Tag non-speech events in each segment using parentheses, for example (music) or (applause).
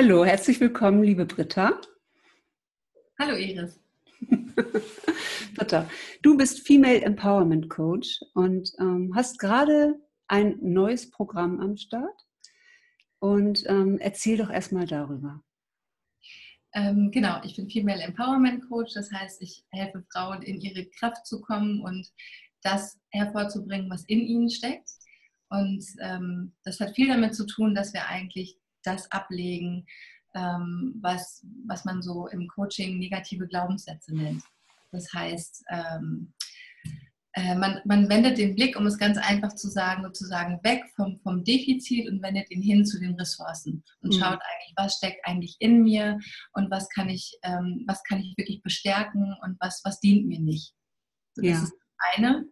Hallo, herzlich willkommen, liebe Britta. Hallo Iris. (laughs) Britta, du bist Female Empowerment Coach und ähm, hast gerade ein neues Programm am Start. Und ähm, erzähl doch erstmal darüber. Ähm, genau, ich bin Female Empowerment Coach, das heißt, ich helfe Frauen in ihre Kraft zu kommen und das hervorzubringen, was in ihnen steckt. Und ähm, das hat viel damit zu tun, dass wir eigentlich das ablegen, ähm, was, was man so im Coaching negative Glaubenssätze nennt. Das heißt, ähm, äh, man, man wendet den Blick, um es ganz einfach zu sagen, sozusagen weg vom, vom Defizit und wendet ihn hin zu den Ressourcen und mhm. schaut eigentlich, was steckt eigentlich in mir und was kann ich, ähm, was kann ich wirklich bestärken und was, was dient mir nicht. So, das ja. ist das eine.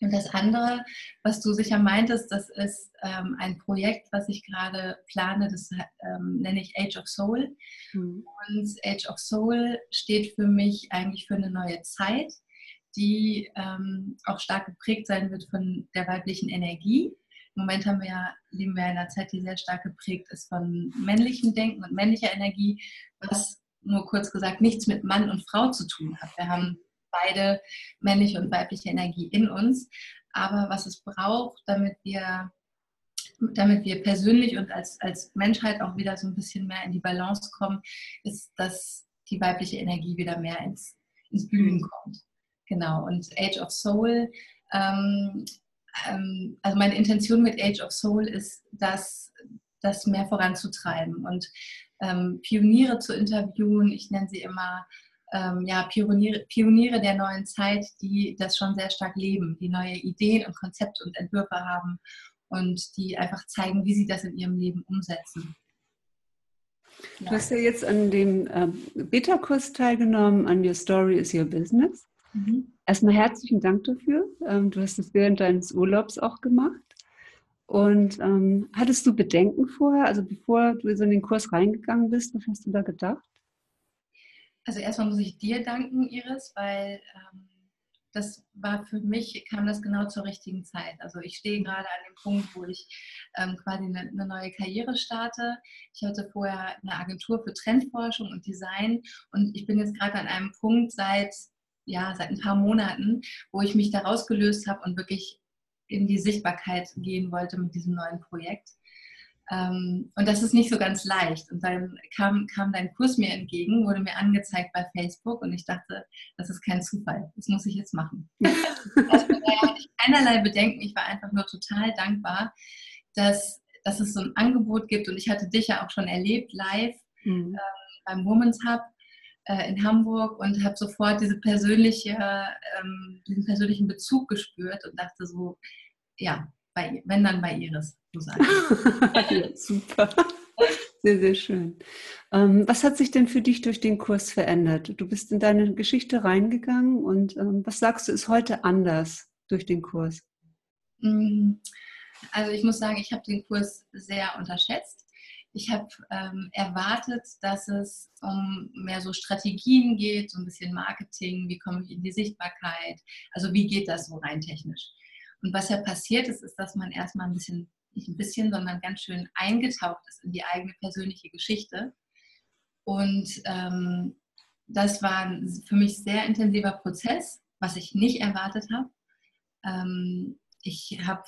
Und das andere, was du sicher meintest, das ist ähm, ein Projekt, was ich gerade plane, das ähm, nenne ich Age of Soul. Mhm. Und Age of Soul steht für mich eigentlich für eine neue Zeit, die ähm, auch stark geprägt sein wird von der weiblichen Energie. Im Moment haben wir ja, leben wir in einer Zeit, die sehr stark geprägt ist von männlichem Denken und männlicher Energie, was nur kurz gesagt nichts mit Mann und Frau zu tun hat. Wir haben beide männliche und weibliche Energie in uns. Aber was es braucht, damit wir, damit wir persönlich und als, als Menschheit auch wieder so ein bisschen mehr in die Balance kommen, ist, dass die weibliche Energie wieder mehr ins, ins Blühen kommt. Genau. Und Age of Soul, ähm, ähm, also meine Intention mit Age of Soul ist, das, das mehr voranzutreiben und ähm, Pioniere zu interviewen. Ich nenne sie immer ähm, ja, Pioniere, Pioniere der neuen Zeit, die das schon sehr stark leben, die neue Ideen und Konzepte und Entwürfe haben und die einfach zeigen, wie sie das in ihrem Leben umsetzen. Du hast ja jetzt an dem äh, Beta-Kurs teilgenommen, an Your Story is Your Business. Mhm. Erstmal herzlichen Dank dafür. Ähm, du hast es während deines Urlaubs auch gemacht. Und ähm, hattest du Bedenken vorher, also bevor du so in den Kurs reingegangen bist, was hast du da gedacht? Also erstmal muss ich dir danken, Iris, weil ähm, das war für mich, kam das genau zur richtigen Zeit. Also ich stehe gerade an dem Punkt, wo ich ähm, quasi eine, eine, neue Karriere starte. Ich hatte vorher eine Agentur für Trendforschung und Design und ich bin jetzt gerade an einem Punkt seit, ja, seit ein paar Monaten, wo ich mich da rausgelöst habe und wirklich in die Sichtbarkeit gehen wollte mit diesem neuen Projekt. Ähm, und das ist nicht so ganz leicht. Und dann kam, kam dein Kurs mir entgegen, wurde mir angezeigt bei Facebook und ich dachte, das ist kein Zufall. Das muss ich jetzt machen. also daher hatte ich keinerlei Bedenken. Ich war einfach nur total dankbar, dass, dass es so ein Angebot gibt. Und ich hatte dich ja auch schon erlebt live mhm. ähm, beim Women's Hub äh, in Hamburg und habe sofort diese persönliche, ähm, diesen persönlichen Bezug gespürt und dachte so, ja, bei, wenn dann bei Iris (laughs) ja, super. Sehr, sehr schön. Ähm, was hat sich denn für dich durch den Kurs verändert? Du bist in deine Geschichte reingegangen und ähm, was sagst du, ist heute anders durch den Kurs? Mm, also ich muss sagen, ich habe den Kurs sehr unterschätzt. Ich habe ähm, erwartet, dass es um mehr so Strategien geht, so ein bisschen Marketing, wie komme ich in die Sichtbarkeit, also wie geht das so rein technisch. Und was ja passiert ist, ist, dass man erstmal ein bisschen nicht ein bisschen, sondern ganz schön eingetaucht ist in die eigene persönliche Geschichte. Und ähm, das war ein für mich sehr intensiver Prozess, was ich nicht erwartet habe. Ähm, ich habe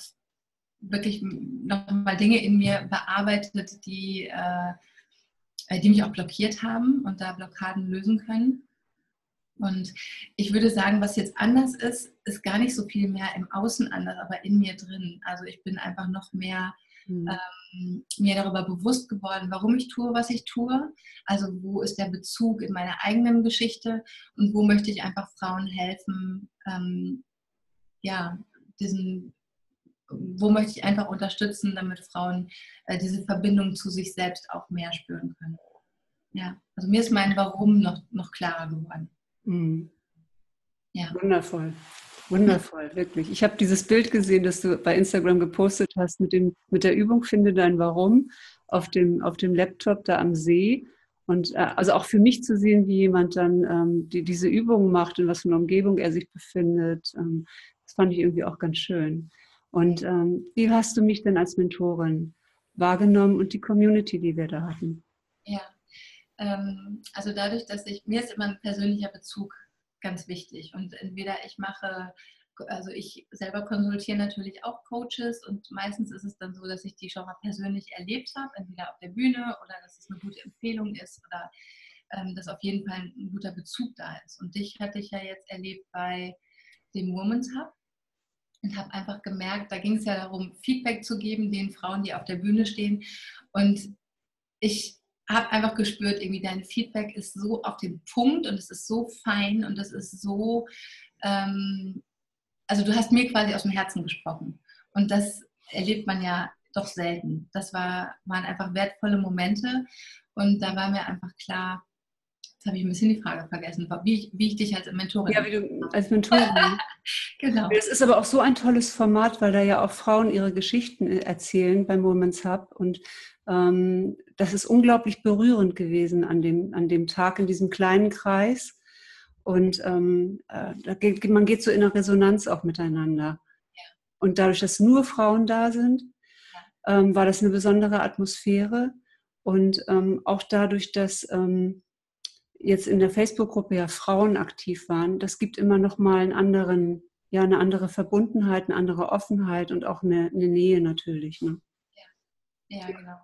wirklich nochmal Dinge in mir bearbeitet, die, äh, die mich auch blockiert haben und da Blockaden lösen können. Und ich würde sagen, was jetzt anders ist, ist gar nicht so viel mehr im Außen anders, aber in mir drin. Also ich bin einfach noch mehr mhm. ähm, mir darüber bewusst geworden, warum ich tue, was ich tue. Also wo ist der Bezug in meiner eigenen Geschichte und wo möchte ich einfach Frauen helfen, ähm, ja, diesen, wo möchte ich einfach unterstützen, damit Frauen äh, diese Verbindung zu sich selbst auch mehr spüren können. Ja, also mir ist mein Warum noch, noch klarer geworden. Mhm. Ja. Wundervoll. Wundervoll, wirklich. Ich habe dieses Bild gesehen, das du bei Instagram gepostet hast mit, dem, mit der Übung Finde dein Warum auf dem, auf dem Laptop da am See. Und äh, also auch für mich zu sehen, wie jemand dann ähm, die, diese Übungen macht und was für eine Umgebung er sich befindet, ähm, das fand ich irgendwie auch ganz schön. Und ähm, wie hast du mich denn als Mentorin wahrgenommen und die Community, die wir da hatten? Ja, ähm, also dadurch, dass ich, mir ist immer ein persönlicher Bezug ganz wichtig und entweder ich mache also ich selber konsultiere natürlich auch Coaches und meistens ist es dann so, dass ich die schon mal persönlich erlebt habe, entweder auf der Bühne oder dass es eine gute Empfehlung ist oder ähm, dass auf jeden Fall ein guter Bezug da ist. Und dich hatte ich ja jetzt erlebt bei dem Women's Hub und habe einfach gemerkt, da ging es ja darum, Feedback zu geben den Frauen, die auf der Bühne stehen. Und ich habe einfach gespürt, irgendwie dein Feedback ist so auf den Punkt und es ist so fein und es ist so ähm, also du hast mir quasi aus dem Herzen gesprochen. Und das erlebt man ja doch selten. Das war, waren einfach wertvolle Momente. Und da war mir einfach klar, jetzt habe ich ein bisschen die Frage vergessen, wie ich, wie ich dich als Mentorin. Ja, wie du als Mentorin. (laughs) genau. Es ist aber auch so ein tolles Format, weil da ja auch Frauen ihre Geschichten erzählen beim Women's Hub. Und ähm, das ist unglaublich berührend gewesen an dem, an dem Tag in diesem kleinen Kreis. Und ähm, äh, geht, man geht so in eine Resonanz auch miteinander. Ja. Und dadurch, dass nur Frauen da sind, ja. ähm, war das eine besondere Atmosphäre. Und ähm, auch dadurch, dass ähm, jetzt in der Facebook-Gruppe ja Frauen aktiv waren, das gibt immer noch mal einen anderen, ja, eine andere Verbundenheit, eine andere Offenheit und auch eine, eine Nähe natürlich. Ne? Ja. ja, genau.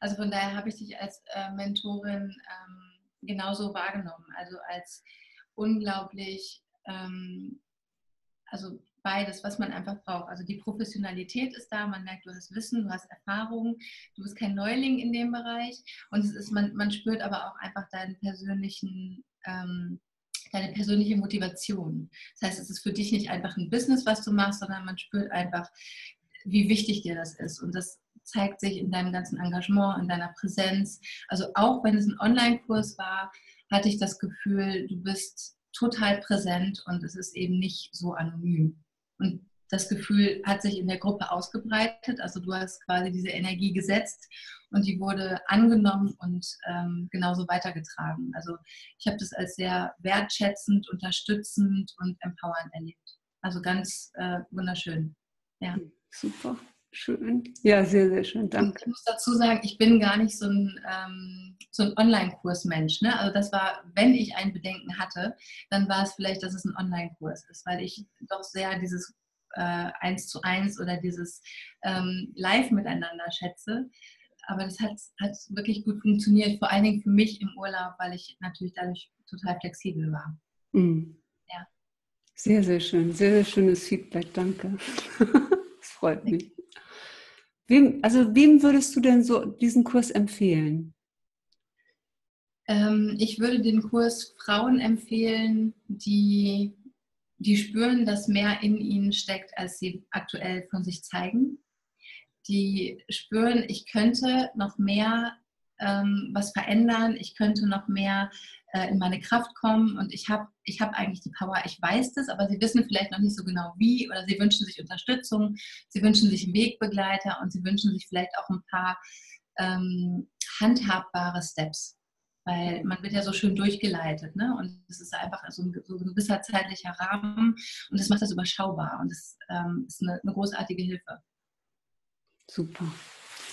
Also von daher habe ich dich als äh, Mentorin ähm, genauso wahrgenommen. Also als unglaublich, ähm, also beides, was man einfach braucht. Also die Professionalität ist da, man merkt, du hast Wissen, du hast Erfahrung, du bist kein Neuling in dem Bereich und es ist, man, man spürt aber auch einfach deinen persönlichen, ähm, deine persönliche Motivation. Das heißt, es ist für dich nicht einfach ein Business, was du machst, sondern man spürt einfach, wie wichtig dir das ist. Und das zeigt sich in deinem ganzen Engagement, in deiner Präsenz. Also auch wenn es ein Online-Kurs war, hatte ich das Gefühl, du bist total präsent und es ist eben nicht so anonym. Und das Gefühl hat sich in der Gruppe ausgebreitet. Also du hast quasi diese Energie gesetzt und die wurde angenommen und ähm, genauso weitergetragen. Also ich habe das als sehr wertschätzend, unterstützend und empowernd erlebt. Also ganz äh, wunderschön. Ja. Super. Schön. Ja, sehr, sehr schön. Danke. Ich muss dazu sagen, ich bin gar nicht so ein, ähm, so ein Online-Kurs-Mensch. Ne? Also das war, wenn ich ein Bedenken hatte, dann war es vielleicht, dass es ein Online-Kurs ist, weil ich doch sehr dieses äh, eins zu eins oder dieses ähm, Live miteinander schätze. Aber das hat, hat wirklich gut funktioniert, vor allen Dingen für mich im Urlaub, weil ich natürlich dadurch total flexibel war. Mhm. Ja. Sehr, sehr schön. Sehr, sehr schönes Feedback. Danke. (laughs) Freut mich. Wem, also wem würdest du denn so diesen Kurs empfehlen? Ähm, ich würde den Kurs Frauen empfehlen, die, die spüren, dass mehr in ihnen steckt, als sie aktuell von sich zeigen. Die spüren, ich könnte noch mehr ähm, was verändern, ich könnte noch mehr in meine Kraft kommen und ich habe ich hab eigentlich die Power, ich weiß das, aber sie wissen vielleicht noch nicht so genau wie oder sie wünschen sich Unterstützung, sie wünschen sich Wegbegleiter und sie wünschen sich vielleicht auch ein paar ähm, handhabbare Steps. Weil man wird ja so schön durchgeleitet, ne? Und es ist einfach so ein, so ein gewisser zeitlicher Rahmen und das macht das überschaubar und das ähm, ist eine, eine großartige Hilfe. Super.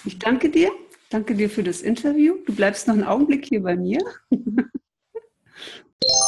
Ich danke dir. Danke dir für das Interview. Du bleibst noch einen Augenblick hier bei mir. (laughs) you